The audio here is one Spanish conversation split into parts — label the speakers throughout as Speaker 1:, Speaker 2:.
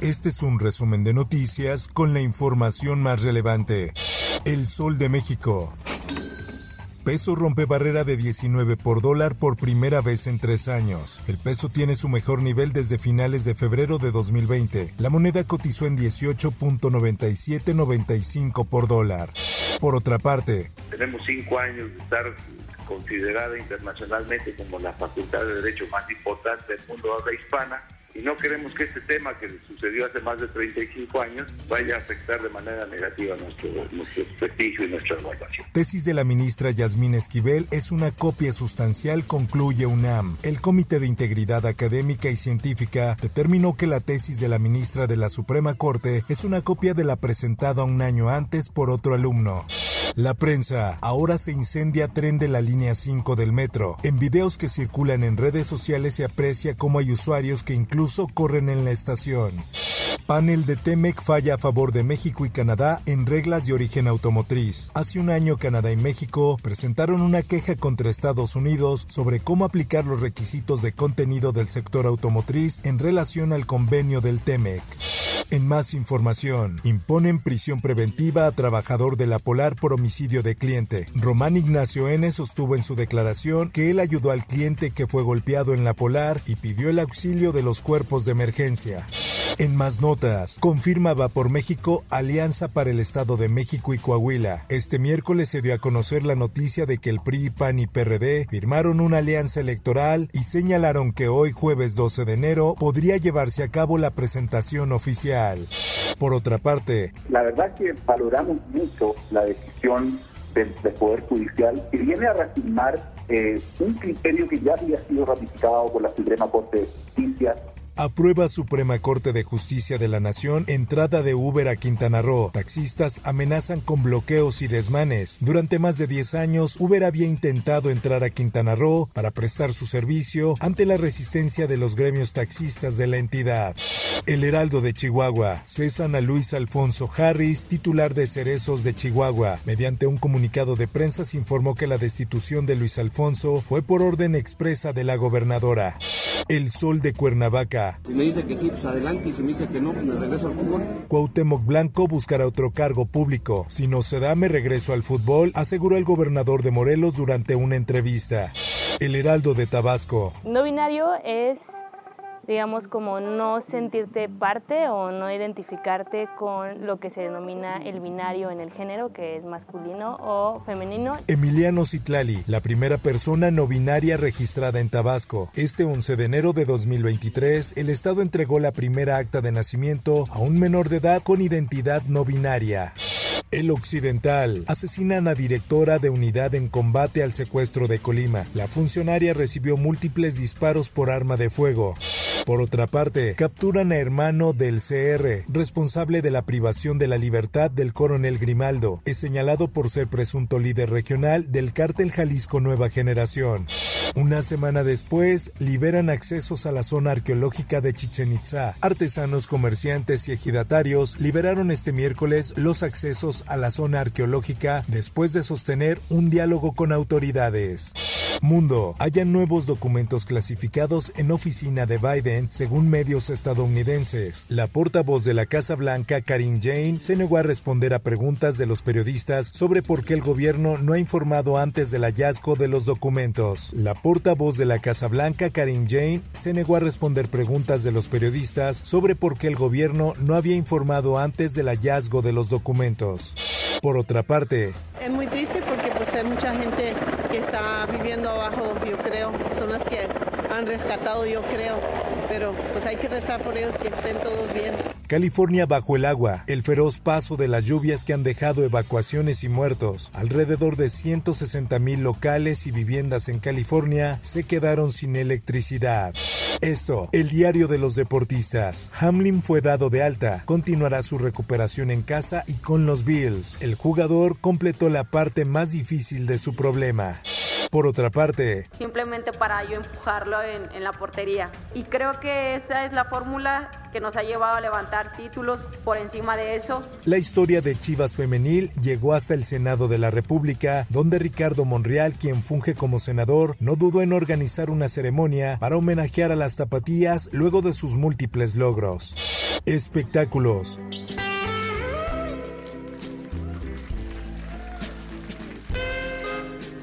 Speaker 1: Este es un resumen de noticias con la información más relevante. El Sol de México. Peso rompe barrera de 19 por dólar por primera vez en tres años. El peso tiene su mejor nivel desde finales de febrero de 2020. La moneda cotizó en 18.9795 por dólar. Por otra parte,
Speaker 2: tenemos cinco años de estar considerada internacionalmente como la facultad de derecho más importante del mundo habla hispana y no queremos que este tema que sucedió hace más de 35 años vaya a afectar de manera negativa nuestro, prestigio y nuestra evaluación.
Speaker 1: Tesis de la ministra Yasmín Esquivel es una copia sustancial, concluye UNAM. El Comité de Integridad Académica y Científica determinó que la tesis de la ministra de la Suprema Corte es una copia de la presentada un año antes por otro alumno. La prensa. Ahora se incendia tren de la línea 5 del metro. En videos que circulan en redes sociales se aprecia cómo hay usuarios que incluso corren en la estación. Panel de Temec falla a favor de México y Canadá en reglas de origen automotriz. Hace un año Canadá y México presentaron una queja contra Estados Unidos sobre cómo aplicar los requisitos de contenido del sector automotriz en relación al convenio del Temec. En más información, imponen prisión preventiva a trabajador de la Polar por homicidio de cliente. Román Ignacio N. sostuvo en su declaración que él ayudó al cliente que fue golpeado en la Polar y pidió el auxilio de los cuerpos de emergencia. En más notas, confirma por México alianza para el Estado de México y Coahuila. Este miércoles se dio a conocer la noticia de que el PRI, PAN y PRD firmaron una alianza electoral y señalaron que hoy jueves 12 de enero podría llevarse a cabo la presentación oficial. Por otra parte,
Speaker 3: la verdad que valoramos mucho la decisión del, Poder Judicial que viene a reafirmar eh, un criterio que ya había sido ratificado por la Suprema Corte de Justicia
Speaker 1: Aprueba Suprema Corte de Justicia de la Nación entrada de Uber a Quintana Roo. Taxistas amenazan con bloqueos y desmanes. Durante más de 10 años, Uber había intentado entrar a Quintana Roo para prestar su servicio ante la resistencia de los gremios taxistas de la entidad. El Heraldo de Chihuahua. Cesan a Luis Alfonso Harris, titular de Cerezos de Chihuahua. Mediante un comunicado de prensa se informó que la destitución de Luis Alfonso fue por orden expresa de la gobernadora. El Sol de Cuernavaca.
Speaker 4: Si me dice que sí, pues adelante, y si me dice que no, pues me regreso al fútbol.
Speaker 1: Cuauhtémoc Blanco buscará otro cargo público. Si no se da, me regreso al fútbol, aseguró el gobernador de Morelos durante una entrevista. El Heraldo de Tabasco.
Speaker 5: No binario es digamos, como no sentirte parte o no identificarte con lo que se denomina el binario en el género, que es masculino o femenino.
Speaker 1: Emiliano Citlali, la primera persona no binaria registrada en Tabasco. Este 11 de enero de 2023, el Estado entregó la primera acta de nacimiento a un menor de edad con identidad no binaria. El Occidental. Asesinan a directora de unidad en combate al secuestro de Colima. La funcionaria recibió múltiples disparos por arma de fuego. Por otra parte, capturan a hermano del CR, responsable de la privación de la libertad del coronel Grimaldo. Es señalado por ser presunto líder regional del cártel Jalisco Nueva Generación. Una semana después, liberan accesos a la zona arqueológica de Chichen Itza. Artesanos, comerciantes y ejidatarios liberaron este miércoles los accesos a la zona arqueológica después de sostener un diálogo con autoridades. Mundo. Hayan nuevos documentos clasificados en oficina de Biden, según medios estadounidenses. La portavoz de la Casa Blanca, Karine Jane, se negó a responder a preguntas de los periodistas sobre por qué el gobierno no ha informado antes del hallazgo de los documentos. La portavoz de la Casa Blanca, Karine Jane, se negó a responder preguntas de los periodistas sobre por qué el gobierno no había informado antes del hallazgo de los documentos. Por otra parte,
Speaker 6: es muy triste porque pues hay mucha gente que está viviendo yo creo, son las que han rescatado, yo creo, pero pues hay que rezar por ellos que estén todos bien.
Speaker 1: California bajo el agua, el feroz paso de las lluvias que han dejado evacuaciones y muertos. Alrededor de 160 mil locales y viviendas en California se quedaron sin electricidad. Esto, el diario de los deportistas. Hamlin fue dado de alta, continuará su recuperación en casa y con los Bills. El jugador completó la parte más difícil de su problema. Por otra parte,
Speaker 7: simplemente para yo empujarlo en, en, la portería. Y creo que esa es la fórmula que nos ha llevado a levantar títulos por encima de eso.
Speaker 1: La historia de Chivas Femenil llegó hasta el Senado de la República, donde Ricardo Monreal, quien funge como senador, no dudó en organizar una ceremonia para homenajear a las tapatías luego de sus múltiples logros. Espectáculos.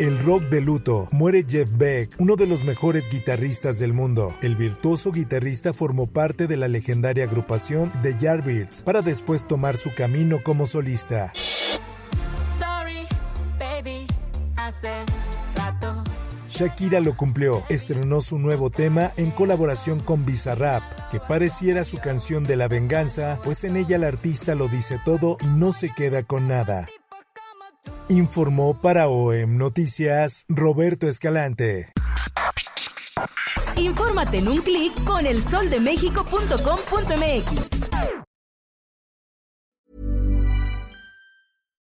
Speaker 1: El rock de luto. Muere Jeff Beck, uno de los mejores guitarristas del mundo. El virtuoso guitarrista formó parte de la legendaria agrupación The Yardbirds para después tomar su camino como solista. Shakira lo cumplió, estrenó su nuevo tema en colaboración con Bizarrap, que pareciera su canción de la venganza, pues en ella el artista lo dice todo y no se queda con nada. Informó para OEM Noticias Roberto Escalante.
Speaker 8: Infórmate en un clic con elsoldemexico.com.mx.